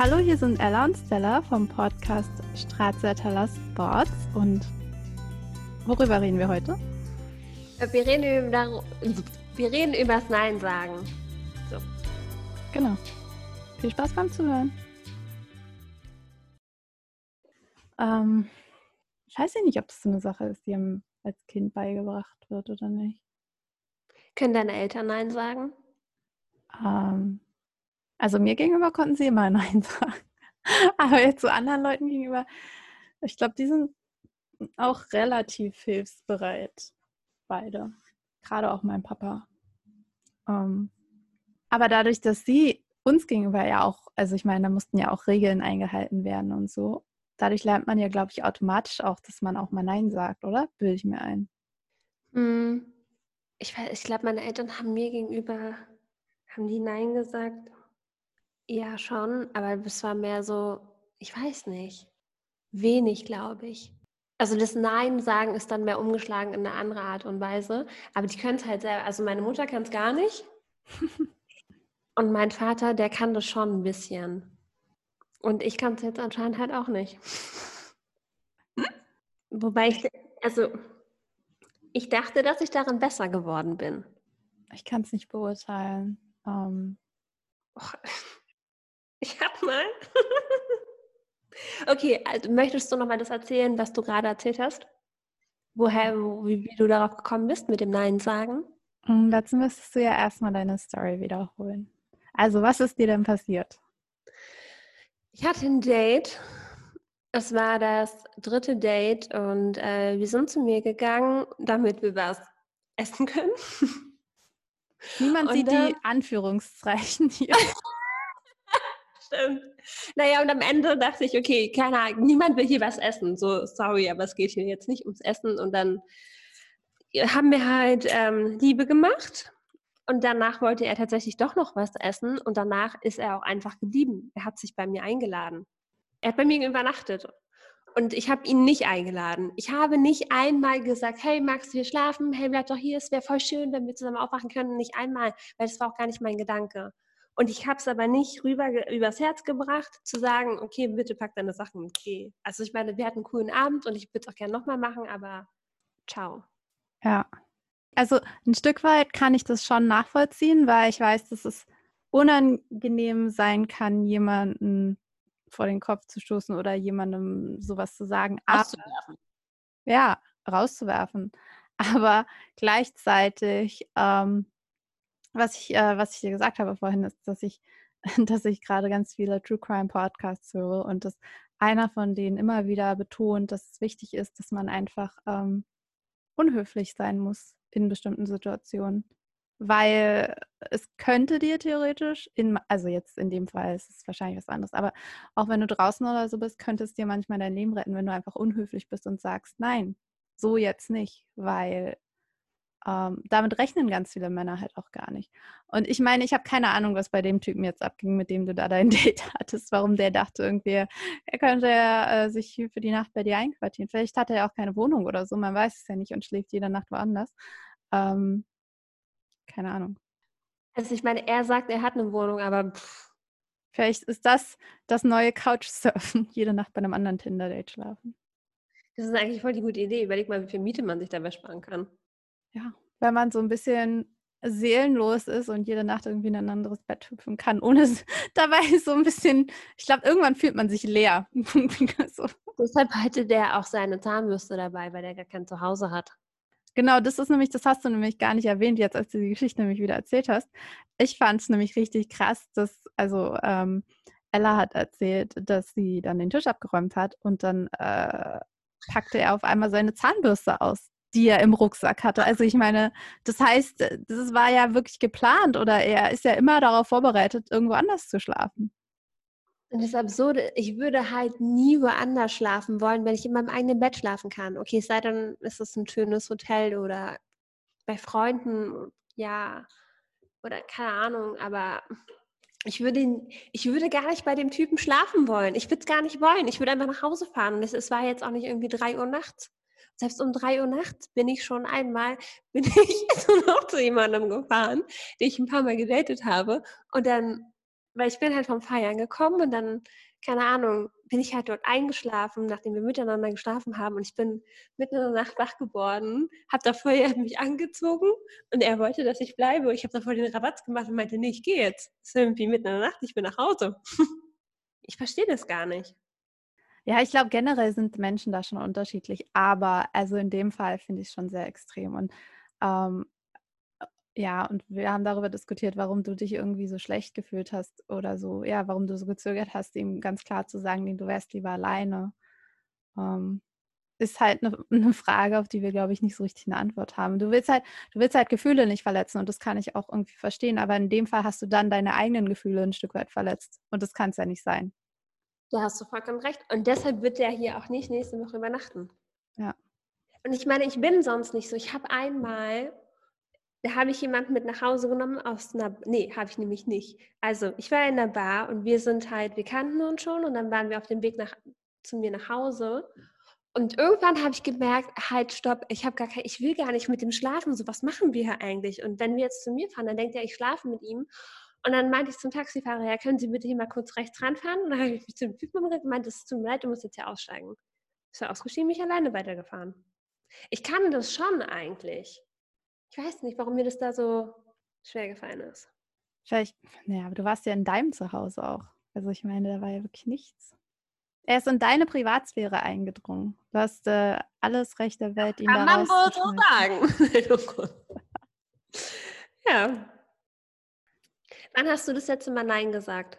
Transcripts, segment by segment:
Hallo, hier sind Ella und Stella vom Podcast Stracciatella Sports und worüber reden wir heute? Wir reden über, wir reden über das Nein sagen. So. Genau. Viel Spaß beim Zuhören. Ähm, ich weiß ja nicht, ob das so eine Sache ist, die einem als Kind beigebracht wird oder nicht. Können deine Eltern Nein sagen? Ähm, also mir gegenüber konnten sie immer Nein sagen. Aber jetzt zu anderen Leuten gegenüber, ich glaube, die sind auch relativ hilfsbereit. Beide. Gerade auch mein Papa. Ähm, aber dadurch, dass sie uns gegenüber ja auch, also ich meine, da mussten ja auch Regeln eingehalten werden und so. Dadurch lernt man ja, glaube ich, automatisch auch, dass man auch mal Nein sagt, oder? Bilde ich mir ein. Hm. Ich, ich glaube, meine Eltern haben mir gegenüber, haben die Nein gesagt? Ja, schon, aber es war mehr so, ich weiß nicht, wenig, glaube ich. Also das Nein sagen ist dann mehr umgeschlagen in eine andere Art und Weise. Aber die können es halt selber. Also meine Mutter kann es gar nicht. und mein Vater, der kann das schon ein bisschen. Und ich kann es jetzt anscheinend halt auch nicht. Wobei ich, also ich dachte, dass ich darin besser geworden bin. Ich kann es nicht beurteilen. Ähm, Och, ich hab mal. okay, also möchtest du noch mal das erzählen, was du gerade erzählt hast? Woher, wie, wie, du darauf gekommen bist mit dem Nein sagen? Mm, dazu müsstest du ja erstmal deine Story wiederholen. Also, was ist dir denn passiert? Ich hatte ein Date. Es war das dritte Date und äh, wir sind zu mir gegangen, damit wir was essen können. Niemand und sieht dann, die Anführungszeichen hier. Stimmt. Naja, und am Ende dachte ich, okay, keine Ahnung, niemand will hier was essen. So, sorry, aber es geht hier jetzt nicht ums Essen. Und dann haben wir halt ähm, Liebe gemacht. Und danach wollte er tatsächlich doch noch was essen. Und danach ist er auch einfach geblieben. Er hat sich bei mir eingeladen. Er hat bei mir übernachtet. Und ich habe ihn nicht eingeladen. Ich habe nicht einmal gesagt, hey, magst du hier schlafen? Hey, bleib doch hier, es wäre voll schön, wenn wir zusammen aufwachen können. Nicht einmal, weil das war auch gar nicht mein Gedanke. Und ich habe es aber nicht rüber übers Herz gebracht, zu sagen, okay, bitte pack deine Sachen und geh. Also ich meine, wir hatten einen coolen Abend und ich würde es auch gerne nochmal machen, aber ciao. Ja. Also ein Stück weit kann ich das schon nachvollziehen, weil ich weiß, dass es unangenehm sein kann, jemanden vor den Kopf zu stoßen oder jemandem sowas zu sagen. Rauszuwerfen. ja, rauszuwerfen. Aber gleichzeitig ähm, was ich, äh, was ich dir gesagt habe vorhin, ist, dass ich, dass ich gerade ganz viele True Crime Podcasts höre und dass einer von denen immer wieder betont, dass es wichtig ist, dass man einfach ähm, unhöflich sein muss in bestimmten Situationen. Weil es könnte dir theoretisch, in, also jetzt in dem Fall ist es wahrscheinlich was anderes, aber auch wenn du draußen oder so bist, könnte es dir manchmal dein Leben retten, wenn du einfach unhöflich bist und sagst, nein, so jetzt nicht, weil ähm, damit rechnen ganz viele Männer halt auch gar nicht. Und ich meine, ich habe keine Ahnung, was bei dem Typen jetzt abging, mit dem du da dein Date hattest, warum der dachte irgendwie, er könnte ja äh, sich für die Nacht bei dir einquartieren. Vielleicht hat er ja auch keine Wohnung oder so, man weiß es ja nicht und schläft jede Nacht woanders. Ähm, keine Ahnung. Also ich meine, er sagt, er hat eine Wohnung, aber pff. vielleicht ist das das neue Couchsurfen, jede Nacht bei einem anderen Tinder-Date schlafen. Das ist eigentlich voll die gute Idee. Überleg mal, wie viel Miete man sich dabei sparen kann ja, wenn man so ein bisschen seelenlos ist und jede Nacht irgendwie in ein anderes Bett hüpfen kann, ohne dabei so ein bisschen, ich glaube, irgendwann fühlt man sich leer. so. Deshalb hatte der auch seine Zahnbürste dabei, weil der gar kein Zuhause hat. Genau, das ist nämlich, das hast du nämlich gar nicht erwähnt, jetzt als du die Geschichte nämlich wieder erzählt hast. Ich fand es nämlich richtig krass, dass, also ähm, Ella hat erzählt, dass sie dann den Tisch abgeräumt hat und dann äh, packte er auf einmal seine Zahnbürste aus die er im Rucksack hatte. Also ich meine, das heißt, das war ja wirklich geplant oder er ist ja immer darauf vorbereitet, irgendwo anders zu schlafen. Und das Absurde, ich würde halt nie woanders schlafen wollen, wenn ich in meinem eigenen Bett schlafen kann. Okay, es sei denn, ist es ein schönes Hotel oder bei Freunden, ja, oder keine Ahnung, aber ich würde, ich würde gar nicht bei dem Typen schlafen wollen. Ich würde es gar nicht wollen. Ich würde einfach nach Hause fahren. Und es war jetzt auch nicht irgendwie drei Uhr nachts. Selbst um drei Uhr nachts bin ich schon einmal, bin ich noch zu jemandem gefahren, den ich ein paar Mal gedatet habe. Und dann weil ich bin halt vom Feiern gekommen und dann, keine Ahnung, bin ich halt dort eingeschlafen, nachdem wir miteinander geschlafen haben und ich bin mitten in der Nacht wach geworden, habe davor ja mich angezogen und er wollte, dass ich bleibe. Ich habe davor den Rabatt gemacht und meinte, nee, ich gehe jetzt. Es ist irgendwie mitten in der Nacht, ich bin nach Hause. ich verstehe das gar nicht. Ja, ich glaube, generell sind Menschen da schon unterschiedlich, aber also in dem Fall finde ich es schon sehr extrem. Und ähm, ja, und wir haben darüber diskutiert, warum du dich irgendwie so schlecht gefühlt hast oder so, ja, warum du so gezögert hast, ihm ganz klar zu sagen, du wärst lieber alleine. Ähm, ist halt eine, eine, Frage, auf die wir, glaube ich, nicht so richtig eine Antwort haben. Du willst halt, du willst halt Gefühle nicht verletzen und das kann ich auch irgendwie verstehen, aber in dem Fall hast du dann deine eigenen Gefühle ein Stück weit verletzt und das kann es ja nicht sein. Da hast du vollkommen recht. Und deshalb wird der hier auch nicht nächste Woche übernachten. Ja. Und ich meine, ich bin sonst nicht so. Ich habe einmal da habe ich jemanden mit nach Hause genommen aus einer, nee, habe ich nämlich nicht. Also ich war in der Bar und wir sind halt, wir kannten uns schon und dann waren wir auf dem Weg nach, zu mir nach Hause. Und irgendwann habe ich gemerkt, halt, stopp, ich habe gar kein, ich will gar nicht mit dem schlafen. So, was machen wir hier eigentlich? Und wenn wir jetzt zu mir fahren, dann denkt er, ich schlafe mit ihm. Und dann meinte ich zum Taxifahrer, ja, können Sie bitte hier mal kurz rechts ranfahren? Und dann habe ich mich zum Typen umgedreht und meinte, es tut mir leid, du musst jetzt hier aussteigen. Ist er ausgestiegen, mich alleine weitergefahren. Ich kann das schon eigentlich. Ich weiß nicht, warum mir das da so schwer gefallen ist. Vielleicht, naja, aber du warst ja in deinem Zuhause auch. Also ich meine, da war ja wirklich nichts. Er ist in deine Privatsphäre eingedrungen. Du hast äh, alles Recht der Welt, ihn Kann man wohl so sagen. ja. Wann hast du das letzte Mal Nein gesagt?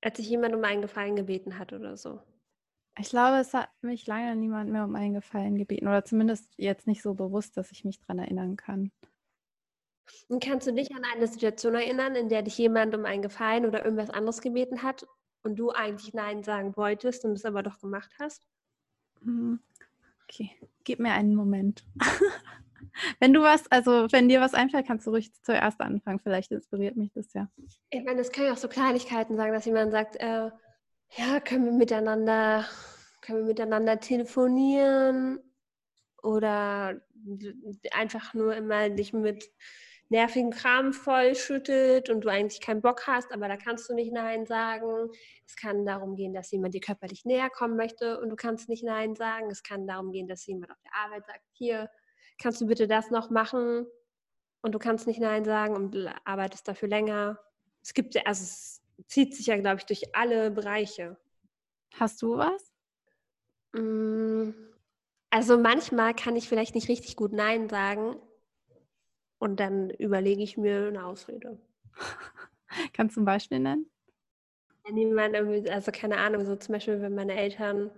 Als sich jemand um einen Gefallen gebeten hat oder so? Ich glaube, es hat mich lange niemand mehr um einen Gefallen gebeten. Oder zumindest jetzt nicht so bewusst, dass ich mich daran erinnern kann. Und kannst du dich an eine Situation erinnern, in der dich jemand um einen Gefallen oder irgendwas anderes gebeten hat und du eigentlich Nein sagen wolltest und es aber doch gemacht hast? Hm, okay, gib mir einen Moment. wenn du was, also wenn dir was einfällt, kannst du ruhig zuerst anfangen. Vielleicht inspiriert mich das ja. Ich meine, es können ja auch so Kleinigkeiten sagen, dass jemand sagt, äh, ja, können wir miteinander, können wir miteinander telefonieren oder einfach nur immer dich mit nervigen Kram vollschüttet und du eigentlich keinen Bock hast, aber da kannst du nicht Nein sagen. Es kann darum gehen, dass jemand dir körperlich näher kommen möchte und du kannst nicht Nein sagen. Es kann darum gehen, dass jemand auf der Arbeit sagt, hier, kannst du bitte das noch machen? Und du kannst nicht Nein sagen und arbeitest dafür länger. Es gibt, also es zieht sich ja, glaube ich, durch alle Bereiche. Hast du was? Mm, also manchmal kann ich vielleicht nicht richtig gut Nein sagen, und dann überlege ich mir eine Ausrede. Kannst du ein Beispiel nennen? Niemand, also keine Ahnung, so zum Beispiel, wenn meine Eltern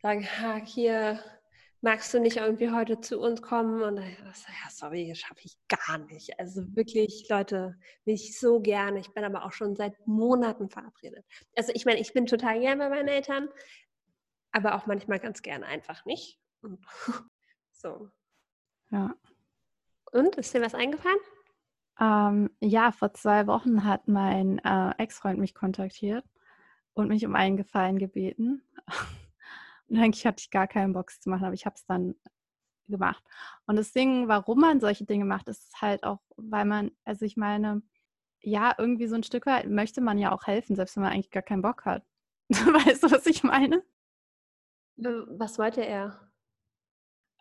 sagen, ha, hier magst du nicht irgendwie heute zu uns kommen? Und dann, ja, sorry, das schaffe ich gar nicht. Also wirklich, Leute, will ich so gerne. Ich bin aber auch schon seit Monaten verabredet. Also ich meine, ich bin total gern bei meinen Eltern, aber auch manchmal ganz gern einfach nicht. so. Ja. Und ist dir was eingefallen? Ähm, ja, vor zwei Wochen hat mein äh, Ex-Freund mich kontaktiert und mich um einen Gefallen gebeten. und eigentlich hatte ich gar keinen Bock zu machen, aber ich habe es dann gemacht. Und das Ding, warum man solche Dinge macht, ist halt auch, weil man, also ich meine, ja, irgendwie so ein Stück weit möchte man ja auch helfen, selbst wenn man eigentlich gar keinen Bock hat. weißt du, was ich meine? Was wollte er?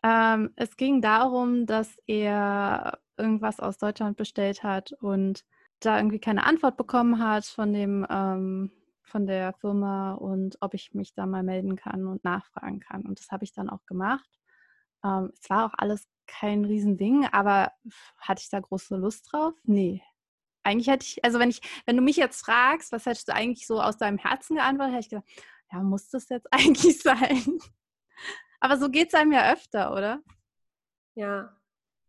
Ähm, es ging darum, dass er irgendwas aus Deutschland bestellt hat und da irgendwie keine Antwort bekommen hat von dem ähm, von der Firma und ob ich mich da mal melden kann und nachfragen kann. Und das habe ich dann auch gemacht. Ähm, es war auch alles kein Riesending, aber hatte ich da große Lust drauf? Nee. Eigentlich hätte ich, also wenn ich, wenn du mich jetzt fragst, was hättest du eigentlich so aus deinem Herzen geantwortet, hätte ich gesagt, ja, muss das jetzt eigentlich sein? Aber so geht es einem ja öfter, oder? Ja.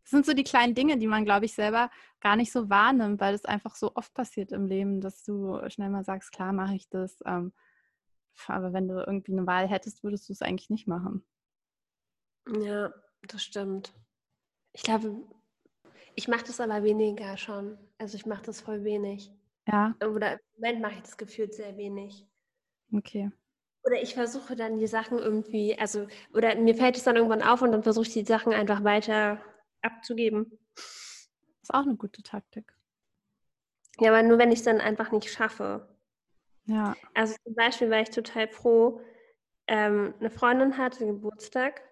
Das sind so die kleinen Dinge, die man, glaube ich, selber gar nicht so wahrnimmt, weil es einfach so oft passiert im Leben, dass du schnell mal sagst, klar mache ich das. Ähm, aber wenn du irgendwie eine Wahl hättest, würdest du es eigentlich nicht machen. Ja, das stimmt. Ich glaube, ich mache das aber weniger schon. Also ich mache das voll wenig. Ja. Oder im Moment mache ich das gefühlt sehr wenig. Okay. Oder ich versuche dann die Sachen irgendwie, also, oder mir fällt es dann irgendwann auf und dann versuche ich die Sachen einfach weiter abzugeben. Ist auch eine gute Taktik. Ja, aber nur wenn ich es dann einfach nicht schaffe. Ja. Also zum Beispiel war ich total froh, ähm, eine Freundin hatte Geburtstag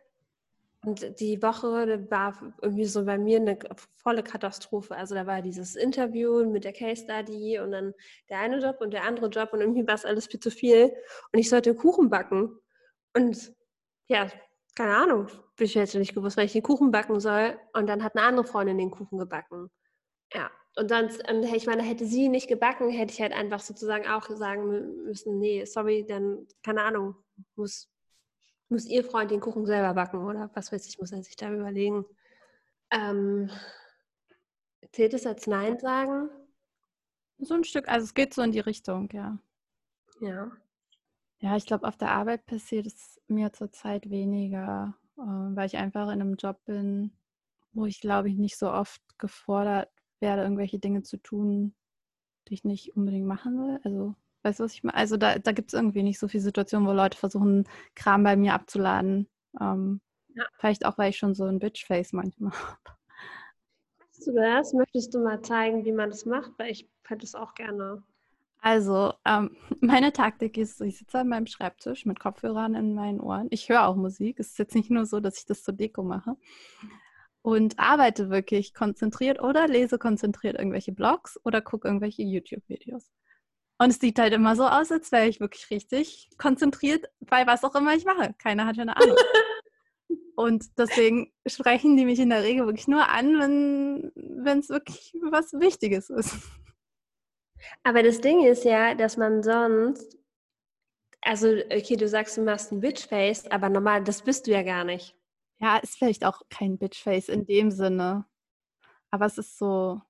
und die Woche war irgendwie so bei mir eine volle Katastrophe. Also da war dieses Interview mit der Case Study und dann der eine Job und der andere Job und irgendwie war es alles viel zu viel. Und ich sollte Kuchen backen. Und ja, keine Ahnung, bin ich jetzt nicht gewusst, weil ich den Kuchen backen soll. Und dann hat eine andere Freundin den Kuchen gebacken. Ja, und dann, und ich meine, hätte sie nicht gebacken, hätte ich halt einfach sozusagen auch sagen müssen, nee, sorry, dann, keine Ahnung, muss, muss ihr Freund den Kuchen selber backen oder was weiß ich, muss er sich da überlegen. Ähm, zählt es als Nein sagen? So ein Stück, also es geht so in die Richtung, ja. Ja. Ja, ich glaube, auf der Arbeit passiert es mir zurzeit weniger, äh, weil ich einfach in einem Job bin, wo ich, glaube ich, nicht so oft gefordert werde, irgendwelche Dinge zu tun, die ich nicht unbedingt machen will. Also, weißt du, was ich meine? Also, da, da gibt es irgendwie nicht so viele Situationen, wo Leute versuchen, Kram bei mir abzuladen. Ähm, ja. Vielleicht auch, weil ich schon so ein Bitchface manchmal habe. Hast du das? Möchtest du mal zeigen, wie man das macht? Weil ich hätte es auch gerne. Also, ähm, meine Taktik ist, ich sitze an meinem Schreibtisch mit Kopfhörern in meinen Ohren. Ich höre auch Musik. Es ist jetzt nicht nur so, dass ich das zur Deko mache. Und arbeite wirklich konzentriert oder lese konzentriert irgendwelche Blogs oder gucke irgendwelche YouTube-Videos. Und es sieht halt immer so aus, als wäre ich wirklich richtig konzentriert bei was auch immer ich mache. Keiner hat ja eine Ahnung. Und deswegen sprechen die mich in der Regel wirklich nur an, wenn es wirklich was Wichtiges ist. Aber das Ding ist ja, dass man sonst, also okay, du sagst, du machst ein Bitchface, aber normal, das bist du ja gar nicht. Ja, ist vielleicht auch kein Bitchface in dem Sinne. Aber es ist so,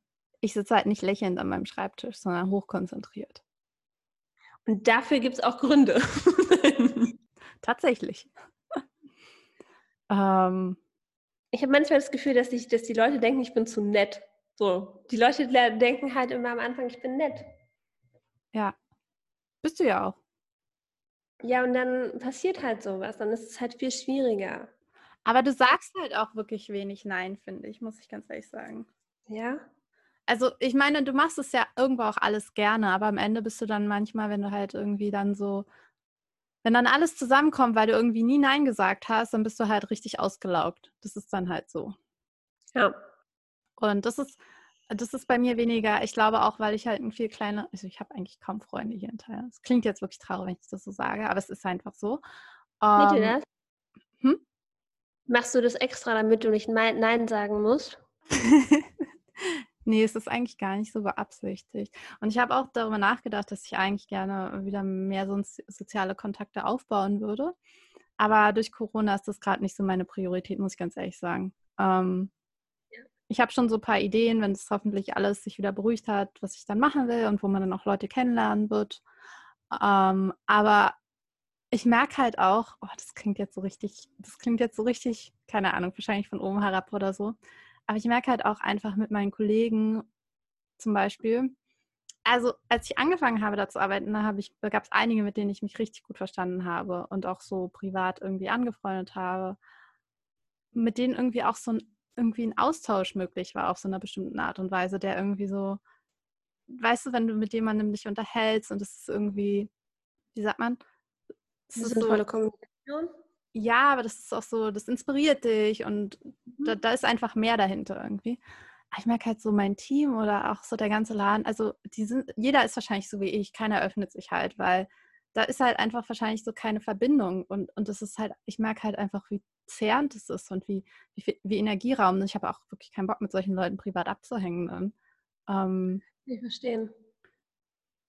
ich sitze halt nicht lächelnd an meinem Schreibtisch, sondern hochkonzentriert. Und dafür gibt es auch Gründe. Tatsächlich. ähm, ich habe manchmal das Gefühl, dass, ich, dass die Leute denken, ich bin zu nett. So, die Leute denken halt immer am Anfang, ich bin nett. Ja, bist du ja auch. Ja, und dann passiert halt sowas, dann ist es halt viel schwieriger. Aber du sagst halt auch wirklich wenig Nein, finde ich, muss ich ganz ehrlich sagen. Ja. Also ich meine, du machst es ja irgendwo auch alles gerne, aber am Ende bist du dann manchmal, wenn du halt irgendwie dann so, wenn dann alles zusammenkommt, weil du irgendwie nie Nein gesagt hast, dann bist du halt richtig ausgelaugt. Das ist dann halt so. Ja. Und das ist, das ist bei mir weniger, ich glaube auch, weil ich halt ein viel kleiner, also ich habe eigentlich kaum Freunde hier in Thailand. Es klingt jetzt wirklich traurig, wenn ich das so sage, aber es ist einfach so. Ähm, du das? Hm? Machst du das extra, damit du nicht Nein sagen musst? nee, es ist eigentlich gar nicht so beabsichtigt. Und ich habe auch darüber nachgedacht, dass ich eigentlich gerne wieder mehr so soziale Kontakte aufbauen würde. Aber durch Corona ist das gerade nicht so meine Priorität, muss ich ganz ehrlich sagen. Ähm, ich habe schon so ein paar Ideen, wenn es hoffentlich alles sich wieder beruhigt hat, was ich dann machen will und wo man dann auch Leute kennenlernen wird. Ähm, aber ich merke halt auch, oh, das klingt jetzt so richtig, das klingt jetzt so richtig, keine Ahnung, wahrscheinlich von oben herab oder so. Aber ich merke halt auch einfach mit meinen Kollegen zum Beispiel, also als ich angefangen habe, da zu arbeiten, da gab es einige, mit denen ich mich richtig gut verstanden habe und auch so privat irgendwie angefreundet habe, mit denen irgendwie auch so ein irgendwie ein Austausch möglich war auf so einer bestimmten Art und Weise, der irgendwie so, weißt du, wenn du mit jemandem dich unterhältst und es ist irgendwie, wie sagt man? Das ist so, Kommunikation. Ja, aber das ist auch so, das inspiriert dich und mhm. da, da, ist einfach mehr dahinter irgendwie. ich merke halt so mein Team oder auch so der ganze Laden, also die sind, jeder ist wahrscheinlich so wie ich, keiner öffnet sich halt, weil da ist halt einfach wahrscheinlich so keine Verbindung und, und das ist halt, ich merke halt einfach, wie zehrend es ist und wie, wie, wie Energieraum. Ich habe auch wirklich keinen Bock, mit solchen Leuten privat abzuhängen. Dann. Ähm, ich verstehe.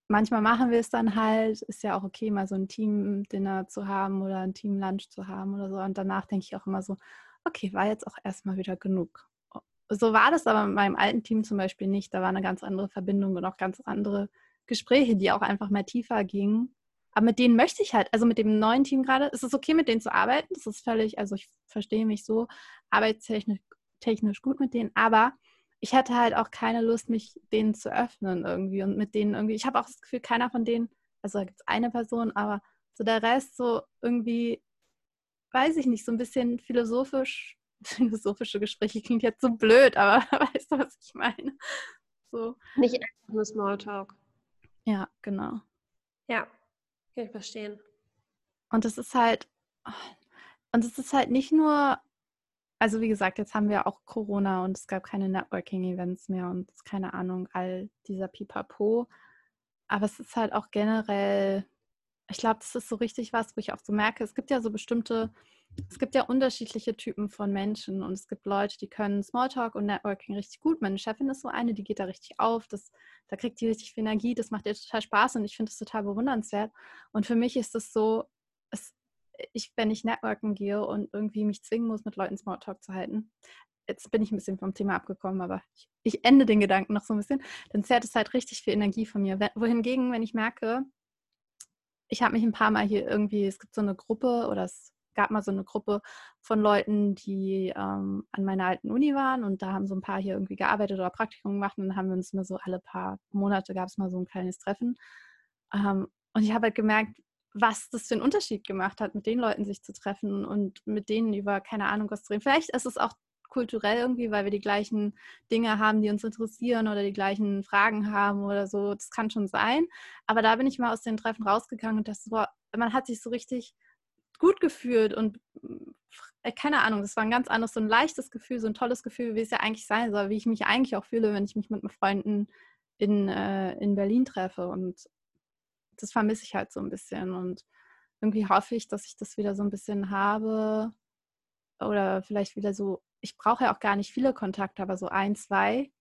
Manchmal machen wir es dann halt, ist ja auch okay, mal so ein Team-Dinner zu haben oder ein Team-Lunch zu haben oder so. Und danach denke ich auch immer so, okay, war jetzt auch erstmal wieder genug. So war das aber mit meinem alten Team zum Beispiel nicht. Da war eine ganz andere Verbindung und auch ganz andere Gespräche, die auch einfach mal tiefer gingen. Aber mit denen möchte ich halt, also mit dem neuen Team gerade, ist es okay, mit denen zu arbeiten. Das ist völlig, also ich verstehe mich so arbeitstechnisch technisch gut mit denen, aber ich hatte halt auch keine Lust, mich denen zu öffnen irgendwie und mit denen irgendwie, ich habe auch das Gefühl, keiner von denen, also da gibt es eine Person, aber so der Rest so irgendwie, weiß ich nicht, so ein bisschen philosophisch, philosophische Gespräche klingt jetzt so blöd, aber weißt du, was ich meine? So. Nicht einfach nur Smalltalk. Ja, genau. Ja, kann ich verstehen. Und es ist halt, und es ist halt nicht nur, also wie gesagt, jetzt haben wir auch Corona und es gab keine Networking-Events mehr und keine Ahnung, all dieser Pipapo. Aber es ist halt auch generell, ich glaube, das ist so richtig was, wo ich auch so merke, es gibt ja so bestimmte, es gibt ja unterschiedliche Typen von Menschen und es gibt Leute, die können Smalltalk und Networking richtig gut. Meine Chefin ist so eine, die geht da richtig auf, das, da kriegt die richtig viel Energie, das macht ihr total Spaß und ich finde das total bewundernswert. Und für mich ist es so, es, ich, wenn ich Networken gehe und irgendwie mich zwingen muss, mit Leuten Smalltalk zu halten, jetzt bin ich ein bisschen vom Thema abgekommen, aber ich, ich ende den Gedanken noch so ein bisschen, dann zehrt es halt richtig viel Energie von mir. Wohingegen, wenn ich merke, ich habe mich ein paar Mal hier irgendwie, es gibt so eine Gruppe oder es gab mal so eine Gruppe von Leuten, die ähm, an meiner alten Uni waren und da haben so ein paar hier irgendwie gearbeitet oder Praktikum gemacht und dann haben wir uns immer so alle paar Monate gab es mal so ein kleines Treffen. Ähm, und ich habe halt gemerkt, was das für einen Unterschied gemacht hat, mit den Leuten sich zu treffen und mit denen über keine Ahnung was zu reden. Vielleicht ist es auch kulturell irgendwie, weil wir die gleichen Dinge haben, die uns interessieren oder die gleichen Fragen haben oder so. Das kann schon sein. Aber da bin ich mal aus den Treffen rausgegangen und das war, man hat sich so richtig gut gefühlt und äh, keine Ahnung, das war ein ganz anderes, so ein leichtes Gefühl, so ein tolles Gefühl, wie es ja eigentlich sein soll, wie ich mich eigentlich auch fühle, wenn ich mich mit meinen Freunden in, äh, in Berlin treffe. Und das vermisse ich halt so ein bisschen. Und irgendwie hoffe ich, dass ich das wieder so ein bisschen habe oder vielleicht wieder so ich brauche ja auch gar nicht viele Kontakte, aber so ein, zwei,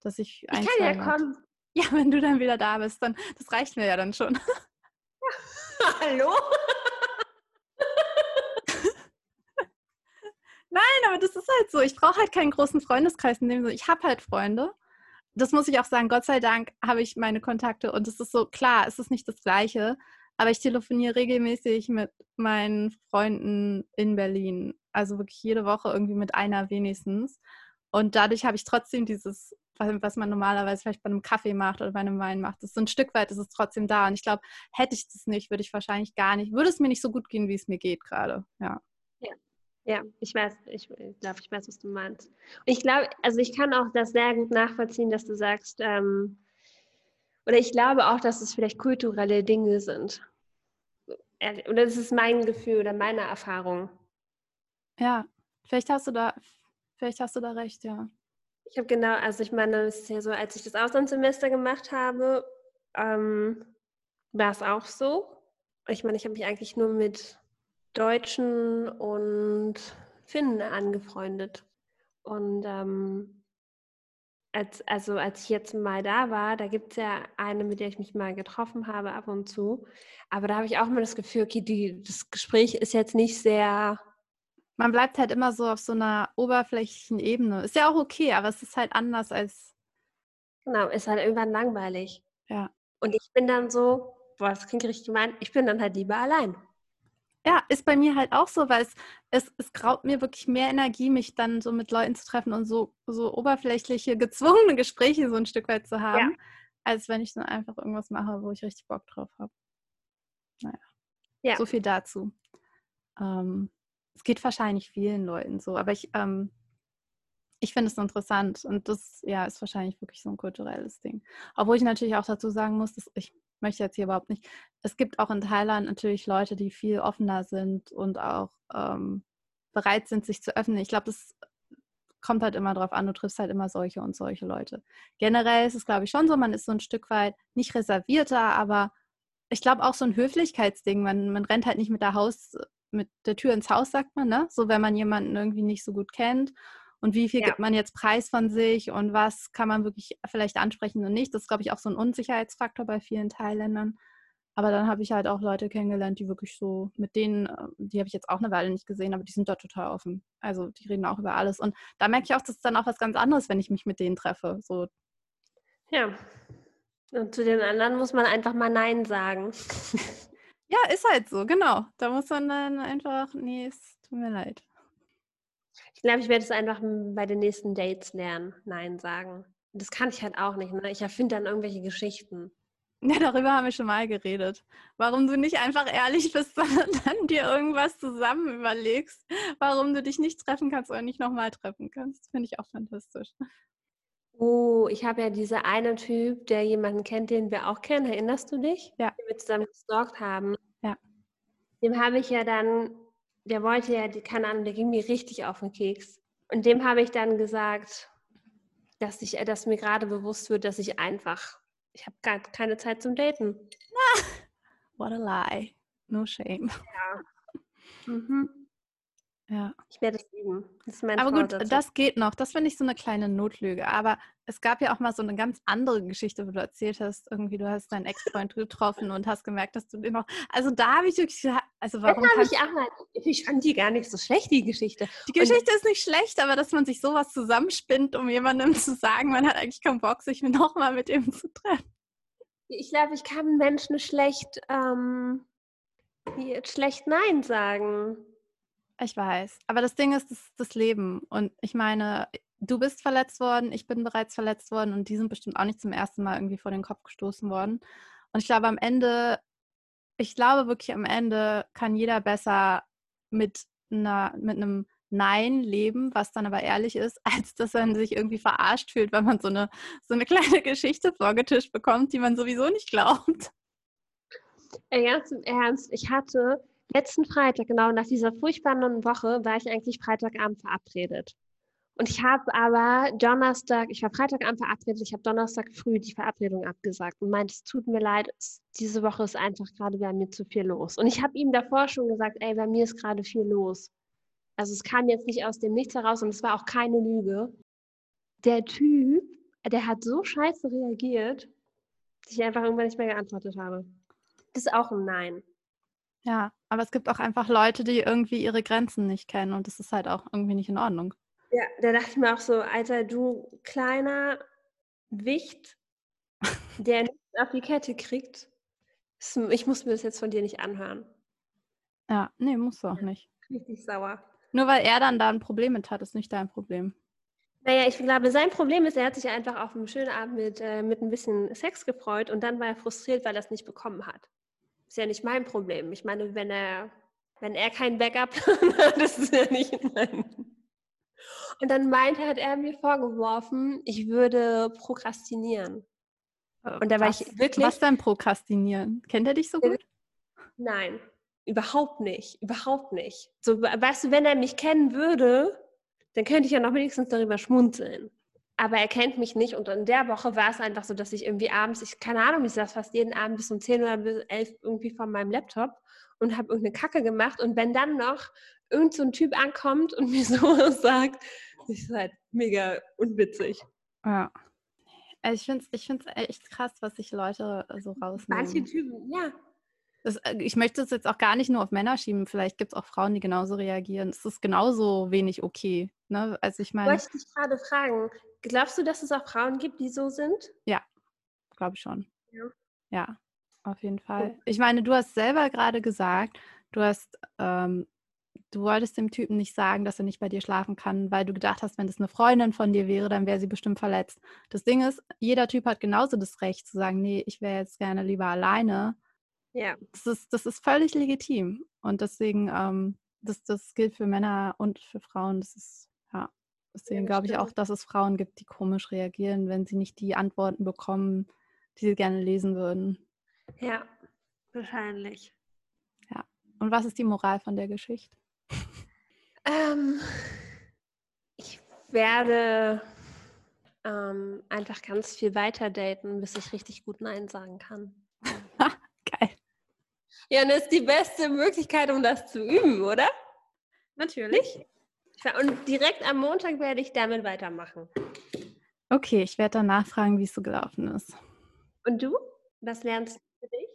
dass ich. Ein, ich kann ja kommen. Ja, wenn du dann wieder da bist, dann das reicht mir ja dann schon. Hallo? Nein, aber das ist halt so. Ich brauche halt keinen großen Freundeskreis in dem Sinne. Ich habe halt Freunde. Das muss ich auch sagen. Gott sei Dank habe ich meine Kontakte und es ist so klar, es ist nicht das Gleiche. Aber ich telefoniere regelmäßig mit meinen Freunden in Berlin. Also wirklich jede Woche irgendwie mit einer wenigstens. Und dadurch habe ich trotzdem dieses, was man normalerweise vielleicht bei einem Kaffee macht oder bei einem Wein macht. Das ist so ein Stück weit ist es trotzdem da. Und ich glaube, hätte ich das nicht, würde ich wahrscheinlich gar nicht, würde es mir nicht so gut gehen, wie es mir geht gerade. Ja. Ja. Ich weiß, ich glaube, ich weiß, was du meinst. Und ich glaube, also ich kann auch das sehr gut nachvollziehen, dass du sagst, ähm, oder ich glaube auch, dass es vielleicht kulturelle Dinge sind. Oder das ist mein Gefühl oder meine Erfahrung. Ja, vielleicht hast du da, vielleicht hast du da recht, ja. Ich habe genau, also ich meine, es ist ja so, als ich das Auslandssemester gemacht habe, ähm, war es auch so. Ich meine, ich habe mich eigentlich nur mit Deutschen und Finnen angefreundet. Und ähm, als, also als ich jetzt mal da war, da gibt es ja eine, mit der ich mich mal getroffen habe, ab und zu. Aber da habe ich auch immer das Gefühl, okay, die, das Gespräch ist jetzt nicht sehr. Man bleibt halt immer so auf so einer oberflächlichen Ebene. Ist ja auch okay, aber es ist halt anders als. Genau, ist halt irgendwann langweilig. Ja. Und ich bin dann so, boah, das klingt richtig gemein, ich bin dann halt lieber allein. Ja, ist bei mir halt auch so, weil es, es, es graut mir wirklich mehr Energie, mich dann so mit Leuten zu treffen und so, so oberflächliche, gezwungene Gespräche so ein Stück weit zu haben, ja. als wenn ich dann einfach irgendwas mache, wo ich richtig Bock drauf habe. Naja. Ja. So viel dazu. Ähm, es geht wahrscheinlich vielen Leuten so, aber ich, ähm, ich finde es interessant und das ja ist wahrscheinlich wirklich so ein kulturelles Ding. Obwohl ich natürlich auch dazu sagen muss, dass ich möchte jetzt hier überhaupt nicht. Es gibt auch in Thailand natürlich Leute, die viel offener sind und auch ähm, bereit sind, sich zu öffnen. Ich glaube, das kommt halt immer darauf an, du triffst halt immer solche und solche Leute. Generell ist es, glaube ich, schon so, man ist so ein Stück weit nicht reservierter, aber ich glaube auch so ein Höflichkeitsding. Man, man rennt halt nicht mit der Haus, mit der Tür ins Haus, sagt man, ne? So wenn man jemanden irgendwie nicht so gut kennt und wie viel ja. gibt man jetzt Preis von sich und was kann man wirklich vielleicht ansprechen und nicht. Das ist, glaube ich, auch so ein Unsicherheitsfaktor bei vielen Thailändern. Aber dann habe ich halt auch Leute kennengelernt, die wirklich so, mit denen, äh, die habe ich jetzt auch eine Weile nicht gesehen, aber die sind dort total offen. Also die reden auch über alles. Und da merke ich auch, das ist dann auch was ganz anderes, wenn ich mich mit denen treffe. So. Ja. Und zu den anderen muss man einfach mal Nein sagen. ja, ist halt so, genau. Da muss man dann einfach, nee, es tut mir leid. Ich glaube, ich werde es einfach bei den nächsten Dates lernen, Nein sagen. Das kann ich halt auch nicht. Ne? Ich erfinde dann irgendwelche Geschichten. Ja, darüber haben wir schon mal geredet. Warum du nicht einfach ehrlich bist, sondern dann dir irgendwas zusammen überlegst, warum du dich nicht treffen kannst oder nicht nochmal treffen kannst. Finde ich auch fantastisch. Oh, ich habe ja diese eine Typ, der jemanden kennt, den wir auch kennen. Erinnerst du dich? Ja. Den wir zusammen gestalkt haben. Ja. Dem habe ich ja dann, der wollte ja, die, keine Ahnung, der ging mir richtig auf den Keks. Und dem habe ich dann gesagt, dass ich, dass mir gerade bewusst wird, dass ich einfach, ich habe gar keine Zeit zum Daten. What a lie. No shame. Ja. Mhm. Ja. Ich werde es üben. Das ist mein Aber gut, Vorsatz. das geht noch. Das finde ich so eine kleine Notlüge. Aber es gab ja auch mal so eine ganz andere Geschichte, wo du erzählt hast, irgendwie du hast deinen Ex-Freund getroffen und hast gemerkt, dass du den noch. Also da habe ich wirklich, also warum das ich auch mal. Ich fand die gar nicht so schlecht, die Geschichte. die Geschichte ist nicht schlecht, aber dass man sich sowas zusammenspinnt, um jemandem zu sagen, man hat eigentlich keinen Bock, sich nochmal mit ihm zu treffen. Ich glaube, ich kann Menschen schlecht, ähm, schlecht Nein sagen. Ich weiß. Aber das Ding ist, das ist das Leben. Und ich meine, du bist verletzt worden, ich bin bereits verletzt worden und die sind bestimmt auch nicht zum ersten Mal irgendwie vor den Kopf gestoßen worden. Und ich glaube, am Ende, ich glaube wirklich, am Ende kann jeder besser mit, einer, mit einem Nein leben, was dann aber ehrlich ist, als dass man sich irgendwie verarscht fühlt, weil man so eine, so eine kleine Geschichte vorgetischt bekommt, die man sowieso nicht glaubt. Ganz im Ernst, ich hatte letzten Freitag, genau nach dieser furchtbaren Woche, war ich eigentlich Freitagabend verabredet. Und ich habe aber Donnerstag, ich war Freitagabend verabredet, ich habe Donnerstag früh die Verabredung abgesagt und meinte, es tut mir leid, es, diese Woche ist einfach gerade bei mir zu viel los. Und ich habe ihm davor schon gesagt, ey, bei mir ist gerade viel los. Also es kam jetzt nicht aus dem Nichts heraus und es war auch keine Lüge. Der Typ, der hat so scheiße reagiert, dass ich einfach irgendwann nicht mehr geantwortet habe. Das ist auch ein Nein. Ja, aber es gibt auch einfach Leute, die irgendwie ihre Grenzen nicht kennen und das ist halt auch irgendwie nicht in Ordnung. Ja, da dachte ich mir auch so, Alter, du kleiner Wicht, der nichts auf die Kette kriegt. Ich muss mir das jetzt von dir nicht anhören. Ja, nee, musst du auch nicht. Richtig sauer. Nur weil er dann da ein Problem mit hat, ist nicht dein Problem. Naja, ich glaube, sein Problem ist, er hat sich einfach auf einen schönen Abend mit, äh, mit ein bisschen Sex gefreut und dann war er frustriert, weil er es nicht bekommen hat. Ist ja nicht mein Problem. Ich meine, wenn er, wenn er kein Backup hat, das ist ja nicht mein. Und dann meinte, hat er mir vorgeworfen, ich würde prokrastinieren. Äh, Und da war was, ich wirklich- Was denn Prokrastinieren? Kennt er dich so gut? Nein, überhaupt nicht, überhaupt nicht. So, weißt du, wenn er mich kennen würde, dann könnte ich ja noch wenigstens darüber schmunzeln. Aber er kennt mich nicht und in der Woche war es einfach so, dass ich irgendwie abends, ich keine Ahnung, ich saß fast jeden Abend bis um 10 oder bis 11 irgendwie vor meinem Laptop und habe irgendeine Kacke gemacht und wenn dann noch irgend so ein Typ ankommt und mir sowas sagt, ist halt mega unwitzig. Ja. Also ich finde es ich find's echt krass, was sich Leute äh, so Manche rausnehmen. Typen, ja, Das, äh, ich möchte es jetzt auch gar nicht nur auf Männer schieben. Vielleicht gibt es auch Frauen, die genauso reagieren. Es ist genauso wenig okay. Ne? Also ich meine, wollte ich dich gerade fragen, glaubst du, dass es auch Frauen gibt, die so sind? glaube ich schon. Ja. Ja, auf jeden Fall. Ich meine, du hast selber gerade gesagt, du hast, ähm, du wolltest dem Typen nicht sagen, dass er nicht bei dir schlafen kann, weil du gedacht hast, wenn das eine Freundin von dir wäre, dann wäre sie bestimmt verletzt. Das Ding ist, jeder Typ hat genauso das Recht zu sagen, nee, ich wäre jetzt gerne lieber alleine. Ja. Das ist, das ist völlig legitim. Und deswegen, ähm, das, das gilt für Männer und für Frauen. Das ist, ja, deswegen das glaube ich auch, dass es Frauen gibt, die komisch reagieren, wenn sie nicht die Antworten bekommen, die sie gerne lesen würden. Ja, wahrscheinlich. Und was ist die Moral von der Geschichte? Ähm, ich werde ähm, einfach ganz viel weiter daten, bis ich richtig gut Nein sagen kann. Geil. Ja, und das ist die beste Möglichkeit, um das zu üben, oder? Natürlich. Und direkt am Montag werde ich damit weitermachen. Okay, ich werde dann nachfragen, wie es so gelaufen ist. Und du? Was lernst du für dich?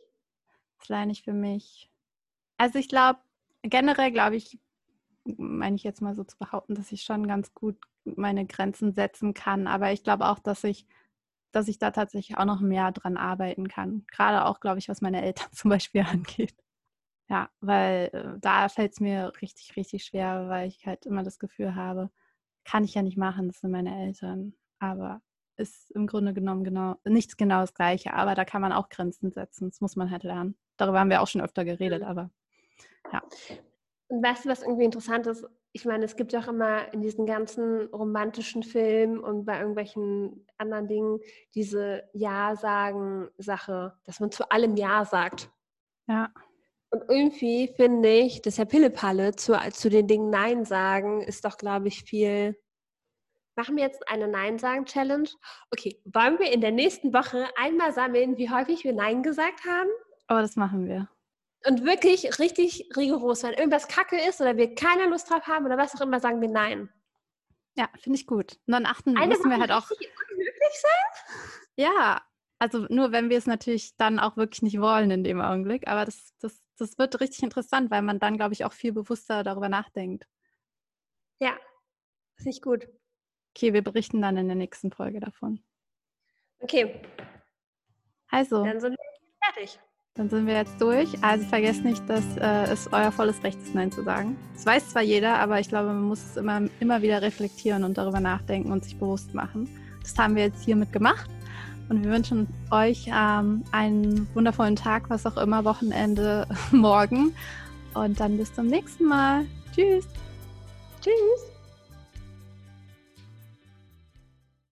Das lerne ich für mich. Also ich glaube, generell glaube ich, meine ich jetzt mal so zu behaupten, dass ich schon ganz gut meine Grenzen setzen kann. Aber ich glaube auch, dass ich, dass ich da tatsächlich auch noch mehr dran arbeiten kann. Gerade auch, glaube ich, was meine Eltern zum Beispiel angeht. Ja, weil äh, da fällt es mir richtig, richtig schwer, weil ich halt immer das Gefühl habe, kann ich ja nicht machen, das sind meine Eltern. Aber ist im Grunde genommen genau nichts genau das Gleiche. Aber da kann man auch Grenzen setzen. Das muss man halt lernen. Darüber haben wir auch schon öfter geredet, Mhm. aber Und weißt du, was irgendwie interessant ist? Ich meine, es gibt ja auch immer in diesen ganzen romantischen Filmen und bei irgendwelchen anderen Dingen diese Ja-Sagen-Sache, dass man zu allem Ja sagt. Ja. Und irgendwie finde ich, dass Herr Pillepalle zu, zu den Dingen Nein sagen, ist doch, glaube ich, viel. Machen wir jetzt eine Nein-Sagen-Challenge? Okay, wollen wir in der nächsten Woche einmal sammeln, wie häufig wir Nein gesagt haben? Oh, das machen wir. Und wirklich richtig rigoros. Wenn irgendwas kacke ist oder wir keine Lust drauf haben oder was auch immer, sagen wir Nein. Ja, finde ich gut. Und dann achten Eine müssen wir halt auch. unmöglich sein? Ja, also nur wenn wir es natürlich dann auch wirklich nicht wollen in dem Augenblick. Aber das, das, das wird richtig interessant, weil man dann, glaube ich, auch viel bewusster darüber nachdenkt. Ja, finde ich gut. Okay, wir berichten dann in der nächsten Folge davon. Okay, Also, dann sind wir fertig. dann sind wir jetzt durch. Also vergesst nicht, dass äh, es euer volles Recht ist, Nein zu sagen. Das weiß zwar jeder, aber ich glaube, man muss es immer, immer wieder reflektieren und darüber nachdenken und sich bewusst machen. Das haben wir jetzt hiermit gemacht. Und wir wünschen euch ähm, einen wundervollen Tag, was auch immer, Wochenende, morgen. Und dann bis zum nächsten Mal. Tschüss. Tschüss.